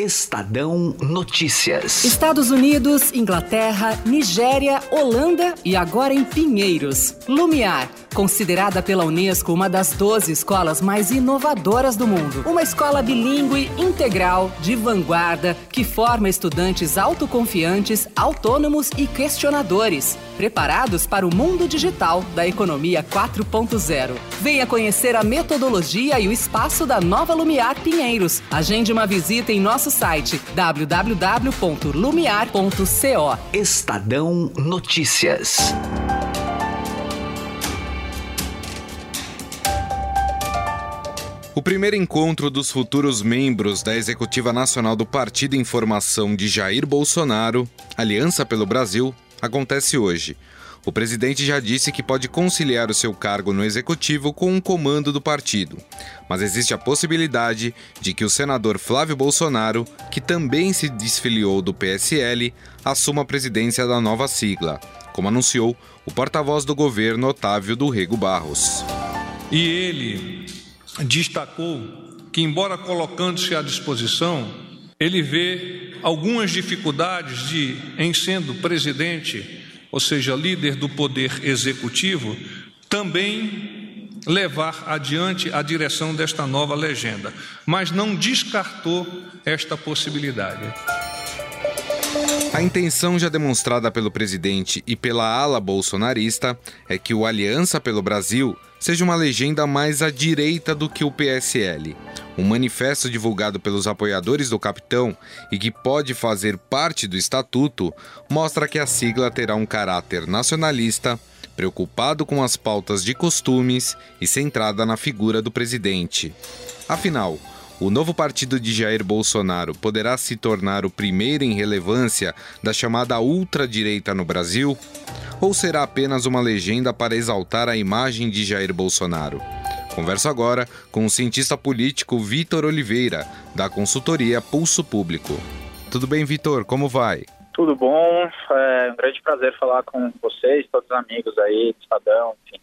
Estadão Notícias. Estados Unidos, Inglaterra, Nigéria, Holanda e agora em Pinheiros. Lumiar, considerada pela Unesco uma das 12 escolas mais inovadoras do mundo. Uma escola bilíngue, integral, de vanguarda, que forma estudantes autoconfiantes, autônomos e questionadores, preparados para o mundo digital da economia 4.0. Venha conhecer a metodologia e o espaço da nova Lumiar Pinheiros. Agende uma visita em nosso site www.lumiar.co. Estadão Notícias. O primeiro encontro dos futuros membros da Executiva Nacional do Partido em Formação de Jair Bolsonaro, Aliança pelo Brasil, acontece hoje. O presidente já disse que pode conciliar o seu cargo no executivo com um comando do partido. Mas existe a possibilidade de que o senador Flávio Bolsonaro, que também se desfiliou do PSL, assuma a presidência da nova sigla, como anunciou o porta-voz do governo Otávio do Rego Barros. E ele destacou que, embora colocando-se à disposição, ele vê algumas dificuldades de, em sendo presidente, ou seja, líder do poder executivo, também levar adiante a direção desta nova legenda, mas não descartou esta possibilidade. A intenção já demonstrada pelo presidente e pela ala bolsonarista é que o Aliança pelo Brasil seja uma legenda mais à direita do que o PSL. Um manifesto divulgado pelos apoiadores do capitão e que pode fazer parte do estatuto mostra que a sigla terá um caráter nacionalista, preocupado com as pautas de costumes e centrada na figura do presidente. Afinal, o novo partido de Jair Bolsonaro poderá se tornar o primeiro em relevância da chamada ultradireita no Brasil? Ou será apenas uma legenda para exaltar a imagem de Jair Bolsonaro? Converso agora com o cientista político Vitor Oliveira, da consultoria Pulso Público. Tudo bem, Vitor? Como vai? Tudo bom. É um grande prazer falar com vocês, todos os amigos aí, Estadão, enfim.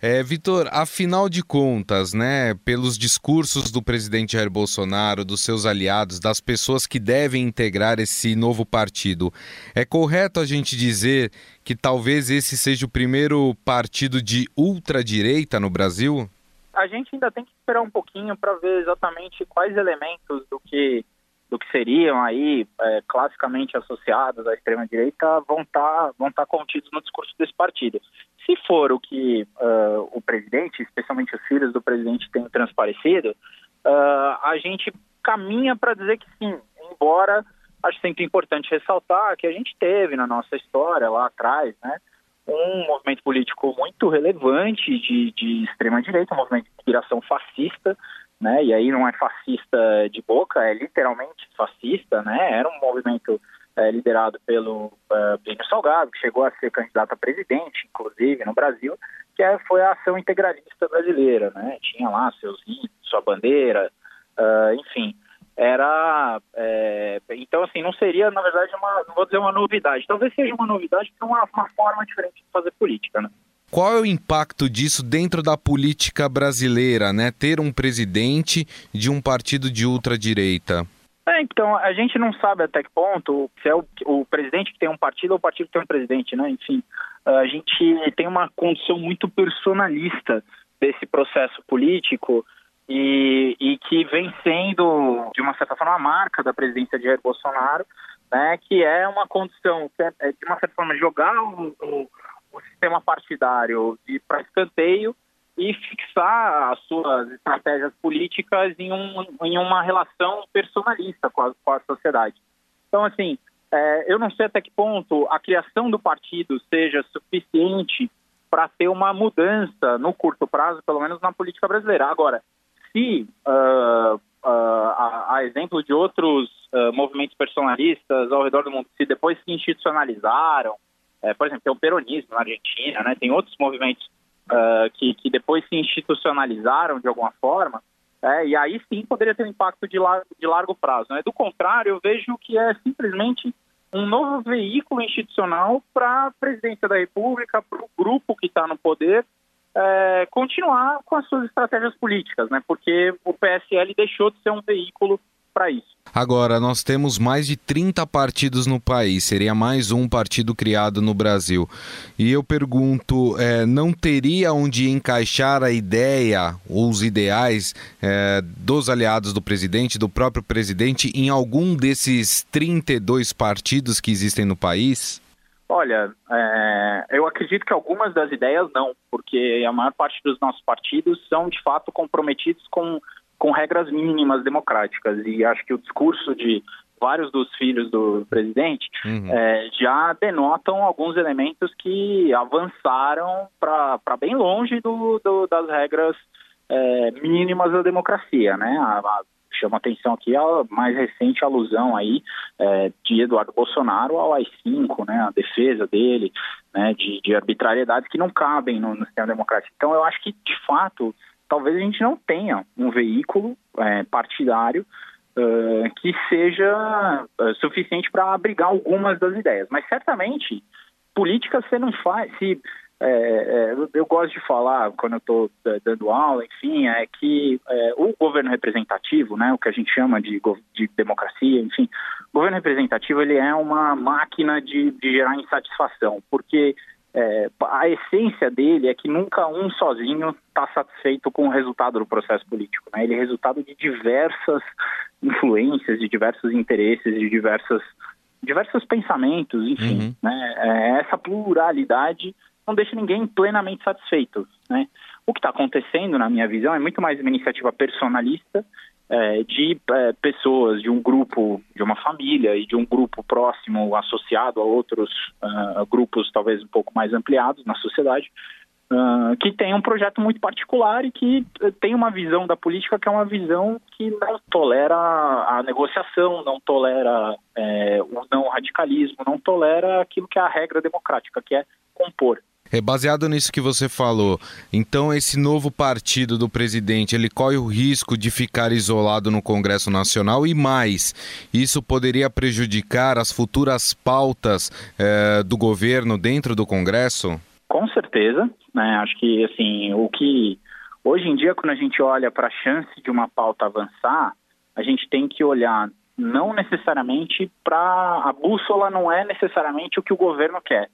É, Vitor, afinal de contas, né, pelos discursos do presidente Jair Bolsonaro, dos seus aliados, das pessoas que devem integrar esse novo partido, é correto a gente dizer que talvez esse seja o primeiro partido de ultradireita no Brasil? A gente ainda tem que esperar um pouquinho para ver exatamente quais elementos do que do que seriam aí é, classicamente associados à extrema direita vão estar tá, vão tá contidos no discurso desse partido. Se for o que uh, o presidente, especialmente os filhos do presidente, têm transparecido, uh, a gente caminha para dizer que sim, embora acho sempre importante ressaltar que a gente teve na nossa história lá atrás, né, um movimento político muito relevante de, de extrema direita, um movimento de inspiração fascista, né, e aí não é fascista de boca, é literalmente fascista, né, era um movimento é, liderado pelo uh, Plínio Salgado, que chegou a ser candidato a presidente, inclusive, no Brasil, que é, foi a ação integralista brasileira, né? Tinha lá seus índios, sua bandeira, uh, enfim. Era. É, então, assim, não seria, na verdade, uma, não vou dizer uma novidade. Talvez seja uma novidade, porque é uma, uma forma diferente de fazer política, né? Qual é o impacto disso dentro da política brasileira, né? Ter um presidente de um partido de ultradireita? É, então, a gente não sabe até que ponto se é o, o, presidente que tem um partido ou o partido que tem um presidente, né? Enfim, a gente tem uma condição muito personalista desse processo político e, e que vem sendo, de uma certa forma, a marca da presidência de Jair Bolsonaro, né? Que é uma condição, é, é, de uma certa forma, jogar o, o, o sistema partidário para escanteio e fixar as suas estratégias políticas em, um, em uma relação personalista com a, com a sociedade. Então, assim, é, eu não sei até que ponto a criação do partido seja suficiente para ter uma mudança no curto prazo, pelo menos na política brasileira. Agora, se, uh, uh, a, a, exemplo de outros uh, movimentos personalistas ao redor do mundo, se depois se institucionalizaram, é, por exemplo, tem o peronismo na Argentina, né, tem outros movimentos que, que depois se institucionalizaram de alguma forma, é, e aí sim poderia ter um impacto de, lar de largo prazo. Né? Do contrário, eu vejo que é simplesmente um novo veículo institucional para a presidência da República, para o grupo que está no poder, é, continuar com as suas estratégias políticas, né? porque o PSL deixou de ser um veículo para isso. Agora, nós temos mais de 30 partidos no país, seria mais um partido criado no Brasil. E eu pergunto: é, não teria onde encaixar a ideia ou os ideais é, dos aliados do presidente, do próprio presidente, em algum desses 32 partidos que existem no país? Olha, é, eu acredito que algumas das ideias não, porque a maior parte dos nossos partidos são de fato comprometidos com com regras mínimas democráticas. E acho que o discurso de vários dos filhos do presidente uhum. é, já denotam alguns elementos que avançaram para bem longe do, do, das regras é, mínimas da democracia, né? A, a, chama atenção aqui a mais recente alusão aí é, de Eduardo Bolsonaro ao AI-5, né? A defesa dele, né? De, de arbitrariedades que não cabem no, no sistema democrático. Então eu acho que de fato talvez a gente não tenha um veículo é, partidário uh, que seja uh, suficiente para abrigar algumas das ideias. Mas certamente, política você não faz. Se, é, é, eu gosto de falar, quando eu estou dando aula, enfim, é que é, o governo representativo, né, o que a gente chama de, de democracia, enfim, o governo representativo ele é uma máquina de, de gerar insatisfação, porque é, a essência dele é que nunca um sozinho está satisfeito com o resultado do processo político. Né? Ele é resultado de diversas influências, de diversos interesses, de diversas, diversos pensamentos, enfim. Uhum. Né? É, essa pluralidade não deixa ninguém plenamente satisfeito. Né? O que está acontecendo, na minha visão, é muito mais uma iniciativa personalista é, de é, pessoas, de um grupo, de uma família e de um grupo próximo associado a outros uh, grupos talvez um pouco mais ampliados na sociedade, uh, que tem um projeto muito particular e que tem uma visão da política que é uma visão que não tolera a negociação, não tolera é, o não radicalismo, não tolera aquilo que é a regra democrática, que é compor. É baseado nisso que você falou. Então esse novo partido do presidente, ele corre o risco de ficar isolado no Congresso Nacional e mais, isso poderia prejudicar as futuras pautas eh, do governo dentro do Congresso? Com certeza, né? Acho que assim o que hoje em dia quando a gente olha para a chance de uma pauta avançar, a gente tem que olhar não necessariamente para a bússola não é necessariamente o que o governo quer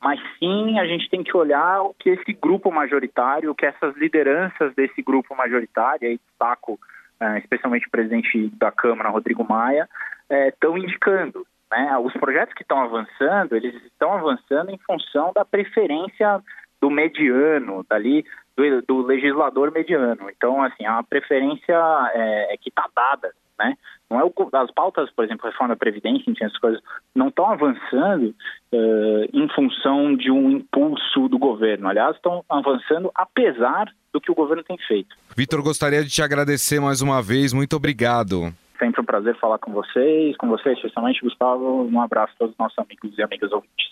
mas sim a gente tem que olhar o que esse grupo majoritário, o que essas lideranças desse grupo majoritário, aí destaco é, especialmente o presidente da Câmara, Rodrigo Maia, estão é, indicando. Né? Os projetos que estão avançando, eles estão avançando em função da preferência do mediano, dali do, do legislador mediano. Então, assim, a preferência é, é que está dada né? Não é o, as pautas, por exemplo, reforma da Previdência, enfim, essas coisas, não estão avançando uh, em função de um impulso do governo. Aliás, estão avançando apesar do que o governo tem feito. Vitor, gostaria de te agradecer mais uma vez. Muito obrigado. Sempre um prazer falar com vocês, com vocês, especialmente, Gustavo. Um abraço a todos os nossos amigos e amigas ouvintes.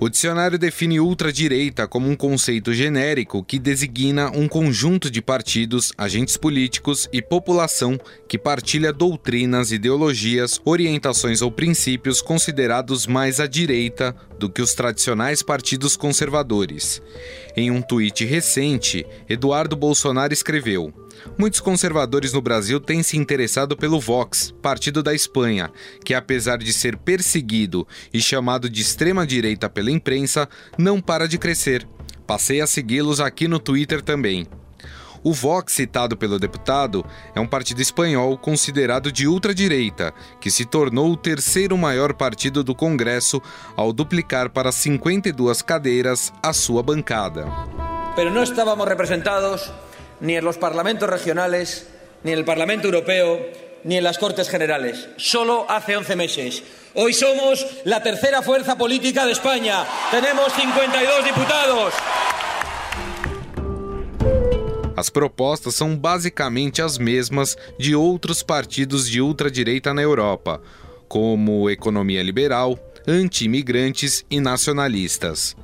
O dicionário define ultradireita como um conceito genérico que designa um conjunto de partidos, agentes políticos e população que partilha doutrinas, ideologias, orientações ou princípios considerados mais à direita do que os tradicionais partidos conservadores. Em um tweet recente, Eduardo Bolsonaro escreveu: Muitos conservadores no Brasil têm se interessado pelo Vox, partido da Espanha, que apesar de ser perseguido e chamado de extrema-direita pela imprensa, não para de crescer. Passei a segui-los aqui no Twitter também. O Vox, citado pelo deputado, é um partido espanhol considerado de ultradireita, que se tornou o terceiro maior partido do Congresso ao duplicar para 52 cadeiras a sua bancada. Pero no estávamos representados ni en los parlamentos regionales, ni en el Parlamento Europeo, ni en las Cortes Generales. Solo hace 11 meses. Hoy somos la tercera fuerza política de España. Tenemos 52 diputados. As propostas são basicamente as mesmas de outros partidos de ultradireita na Europa, como economia liberal, anti-imigrantes e nacionalistas.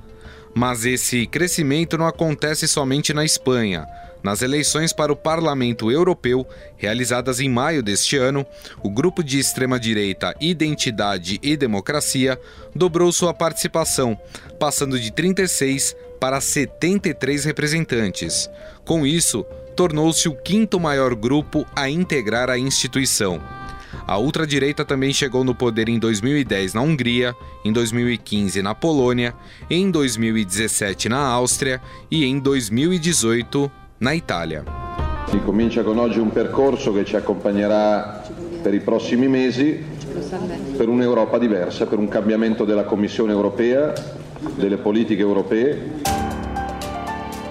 Mas esse crescimento não acontece somente na Espanha. Nas eleições para o Parlamento Europeu, realizadas em maio deste ano, o grupo de extrema-direita Identidade e Democracia dobrou sua participação, passando de 36 para 73 representantes. Com isso, tornou-se o quinto maior grupo a integrar a instituição. A ultradireita também chegou no poder em 2010 na Hungria, em 2015 na Polônia, em 2017 na Áustria e em 2018 na Itália. Si comincia con oggi un percorso che ci accompagnerà per i prossimi mesi per un'Europa diversa, per un cambiamento della Commissione europea, delle politiche europee.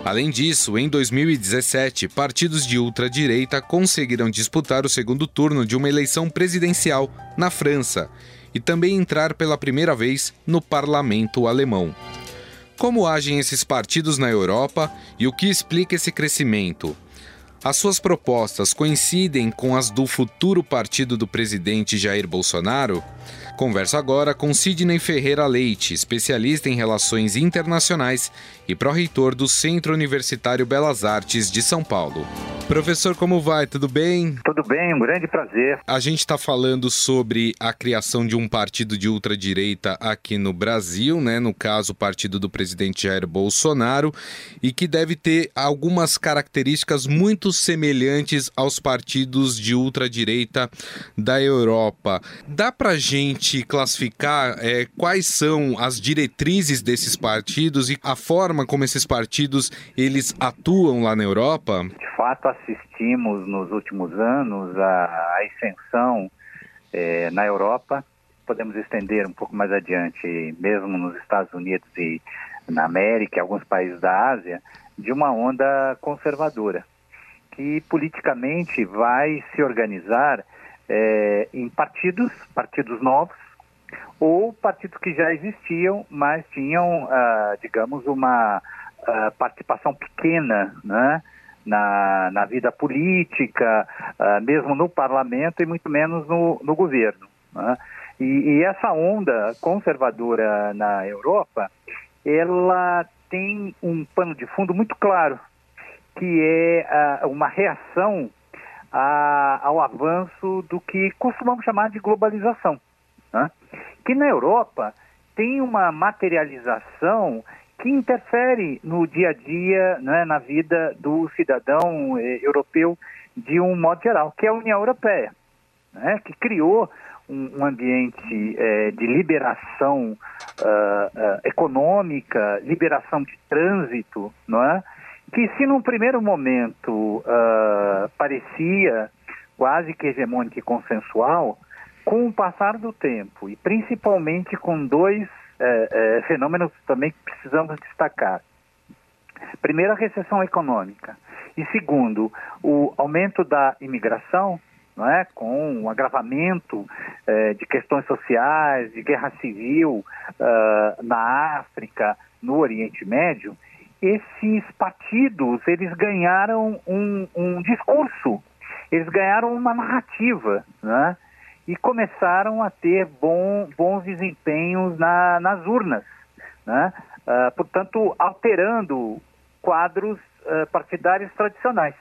Além disso, em 2017, partidos de ultradireita conseguiram disputar o segundo turno de uma eleição presidencial na França e também entrar pela primeira vez no parlamento alemão. Como agem esses partidos na Europa e o que explica esse crescimento? As suas propostas coincidem com as do futuro partido do presidente Jair Bolsonaro? Converso agora com Sidney Ferreira Leite, especialista em relações internacionais e pró-reitor do Centro Universitário Belas Artes de São Paulo. Professor, como vai? Tudo bem? Tudo bem, um grande prazer. A gente está falando sobre a criação de um partido de ultradireita aqui no Brasil, né? No caso, o partido do presidente Jair Bolsonaro, e que deve ter algumas características muito semelhantes aos partidos de ultradireita da Europa. Dá pra gente classificar é, quais são as diretrizes desses partidos e a forma como esses partidos eles atuam lá na Europa? De fato, assistimos nos últimos anos a, ascensão é, na Europa. Podemos estender um pouco mais adiante, mesmo nos Estados Unidos e na América, alguns países da Ásia, de uma onda conservadora que politicamente vai se organizar é, em partidos, partidos novos, ou partidos que já existiam, mas tinham, ah, digamos, uma ah, participação pequena né, na, na vida política, ah, mesmo no parlamento e muito menos no, no governo. Né? E, e essa onda conservadora na Europa, ela tem um pano de fundo muito claro, que é uma reação a, ao avanço do que costumamos chamar de globalização, né? que na Europa tem uma materialização que interfere no dia a dia, né, na vida do cidadão eh, europeu de um modo geral, que é a União Europeia, né, que criou um, um ambiente eh, de liberação uh, uh, econômica, liberação de trânsito, não é? Que se num primeiro momento uh, parecia quase que hegemônica e consensual, com o passar do tempo, e principalmente com dois eh, eh, fenômenos também que precisamos destacar. Primeiro, a recessão econômica. E segundo, o aumento da imigração, não é? com o agravamento eh, de questões sociais, de guerra civil uh, na África, no Oriente Médio, esses partidos eles ganharam um, um discurso, eles ganharam uma narrativa, né? E começaram a ter bom, bons desempenhos na, nas urnas, né? Uh, portanto, alterando quadros uh, partidários tradicionais.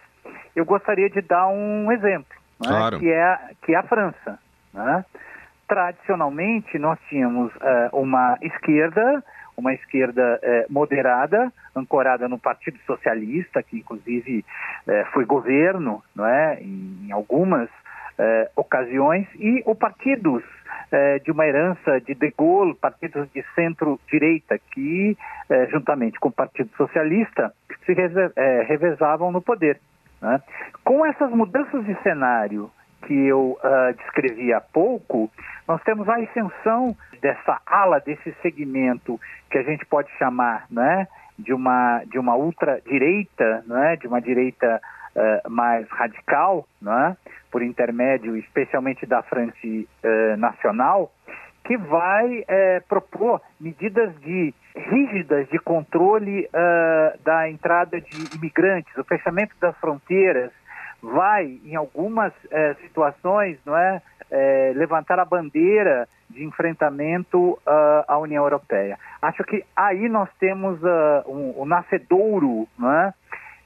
Eu gostaria de dar um exemplo, né? claro. que, é, que é a França. Né? Tradicionalmente, nós tínhamos uh, uma esquerda uma esquerda eh, moderada, ancorada no Partido Socialista, que inclusive eh, foi governo não é, em, em algumas eh, ocasiões, e o partidos de uma herança de De Gaulle, partidos de centro-direita, que, juntamente com o Partido Socialista, se revezavam no poder. Né? Com essas mudanças de cenário que eu uh, descrevi há pouco, nós temos a ascensão dessa ala, desse segmento que a gente pode chamar né, de uma, de uma ultradireita, né, de uma direita uh, mais radical, né, por intermédio especialmente da Frente uh, Nacional, que vai uh, propor medidas de rígidas de controle da entrada de imigrantes, o fechamento das fronteiras, vai, em algumas eh, situações, não é, eh, levantar a bandeira de enfrentamento uh, à União Europeia. Acho que aí nós temos uh, um, o nascedouro não é,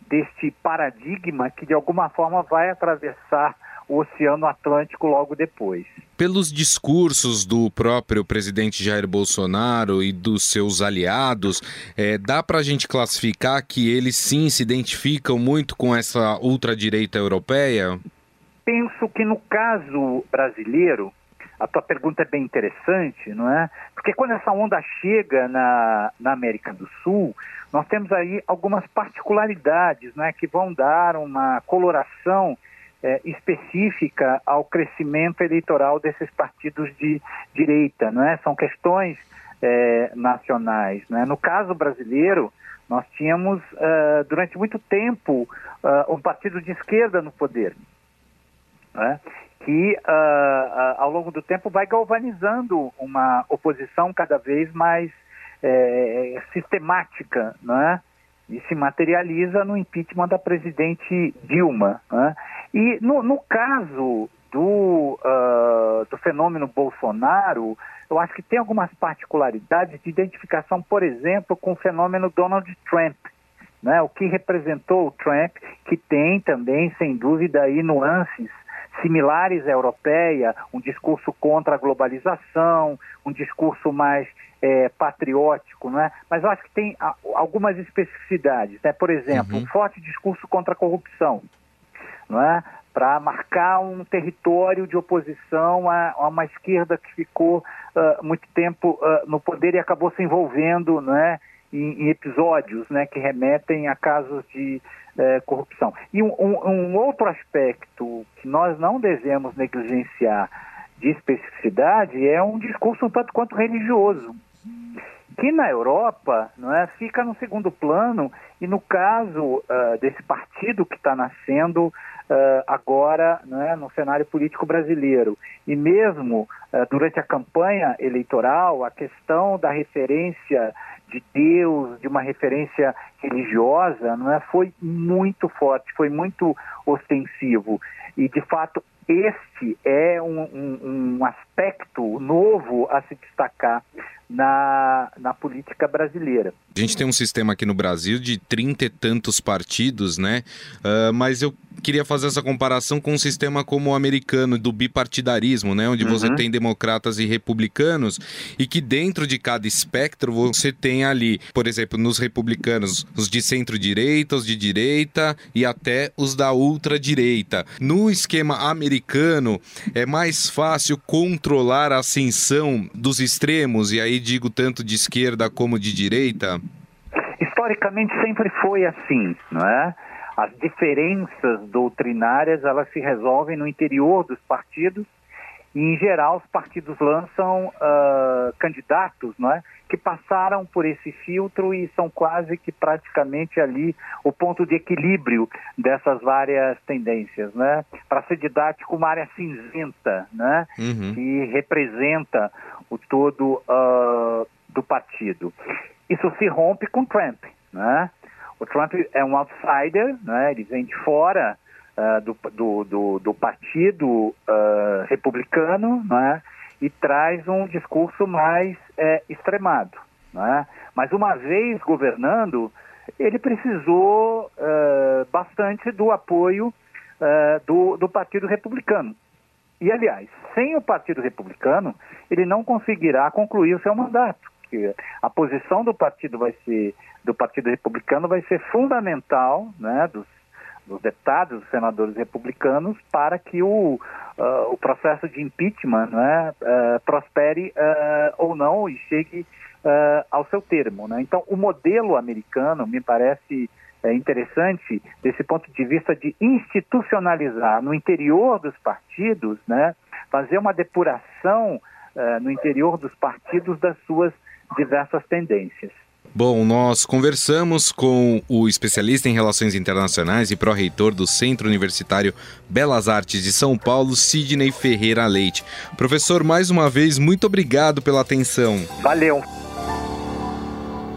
deste paradigma que, de alguma forma, vai atravessar o Oceano Atlântico logo depois. Pelos discursos do próprio presidente Jair Bolsonaro e dos seus aliados, é, dá para a gente classificar que eles sim se identificam muito com essa ultradireita europeia? Penso que no caso brasileiro, a tua pergunta é bem interessante, não é? Porque quando essa onda chega na, na América do Sul, nós temos aí algumas particularidades né, que vão dar uma coloração é, específica ao crescimento eleitoral desses partidos de direita. Não é? São questões é, nacionais. Não é? No caso brasileiro, nós tínhamos, uh, durante muito tempo, uh, um partido de esquerda no poder. É? que uh, ao longo do tempo vai galvanizando uma oposição cada vez mais é, sistemática, né? E se materializa no impeachment da presidente Dilma. Né? E no, no caso do, uh, do fenômeno Bolsonaro, eu acho que tem algumas particularidades de identificação, por exemplo, com o fenômeno Donald Trump. Né? O que representou o Trump, que tem também, sem dúvida, aí nuances similares à europeia, um discurso contra a globalização, um discurso mais é, patriótico, não é? Mas eu acho que tem algumas especificidades, né? Por exemplo, uhum. um forte discurso contra a corrupção, não é? Para marcar um território de oposição a, a uma esquerda que ficou uh, muito tempo uh, no poder e acabou se envolvendo, não é? Em, em episódios, né? Que remetem a casos de uh, corrupção. E um, um, outro aspecto que nós não devemos negligenciar de especificidade é um discurso um tanto quanto religioso, que na Europa não é, fica no segundo plano e no caso uh, desse partido que está nascendo uh, agora é, no cenário político brasileiro e mesmo uh, durante a campanha eleitoral a questão da referência de Deus, de uma referência religiosa, não é, foi muito forte, foi muito ostensivo. E de fato este é um, um, um aspecto novo a se destacar na, na política brasileira. A gente tem um sistema aqui no Brasil de trinta e tantos partidos, né? Uh, mas eu queria fazer essa comparação com um sistema como o americano, do bipartidarismo, né? Onde uhum. você tem democratas e republicanos, e que dentro de cada espectro você tem ali, por exemplo, nos republicanos, os de centro-direita, os de direita e até os da ultradireita. No esquema americano, é mais fácil controlar a ascensão dos extremos, e aí digo tanto de esquerda como de direita? historicamente sempre foi assim, não é? As diferenças doutrinárias elas se resolvem no interior dos partidos e, em geral, os partidos lançam uh, candidatos, não é? Que passaram por esse filtro e são quase que praticamente ali o ponto de equilíbrio dessas várias tendências, né? Para ser didático, uma área cinzenta, né? Uhum. Que representa o todo uh, do partido. Isso se rompe com Trump, né? O Trump é um outsider, né? ele vem de fora uh, do, do, do, do, partido uh, republicano né? e traz um discurso mais é, extremado. Né? Mas uma vez governando, ele precisou bastante do apoio do, do Partido Republicano. E, aliás, sem o Partido Republicano, ele não conseguirá concluir o seu mandato que a posição do partido vai ser do Partido Republicano vai ser fundamental, né, dos, dos deputados, dos senadores republicanos, para que o, uh, o processo de impeachment né, uh, prospere uh, ou não e chegue ao seu termo. Né? Então, o modelo americano me parece é, interessante desse ponto de vista de institucionalizar no interior dos partidos, né, fazer uma depuração no interior dos partidos das suas diversas tendências. Bom, nós conversamos com o especialista em relações internacionais e pró-reitor do Centro Universitário Belas Artes de São Paulo, Sidney Ferreira Leite. Professor, mais uma vez, muito obrigado pela atenção. Valeu.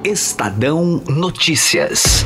Estadão Notícias.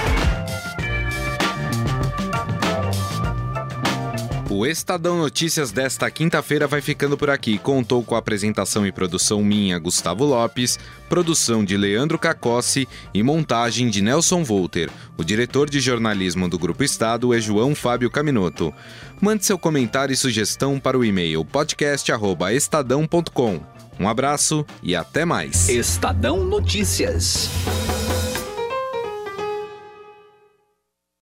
O Estadão Notícias desta quinta-feira vai ficando por aqui. Contou com a apresentação e produção minha, Gustavo Lopes, produção de Leandro Cacossi e montagem de Nelson Volter. O diretor de jornalismo do Grupo Estado é João Fábio Caminoto. Mande seu comentário e sugestão para o e-mail podcast@estadão.com. Um abraço e até mais. Estadão Notícias.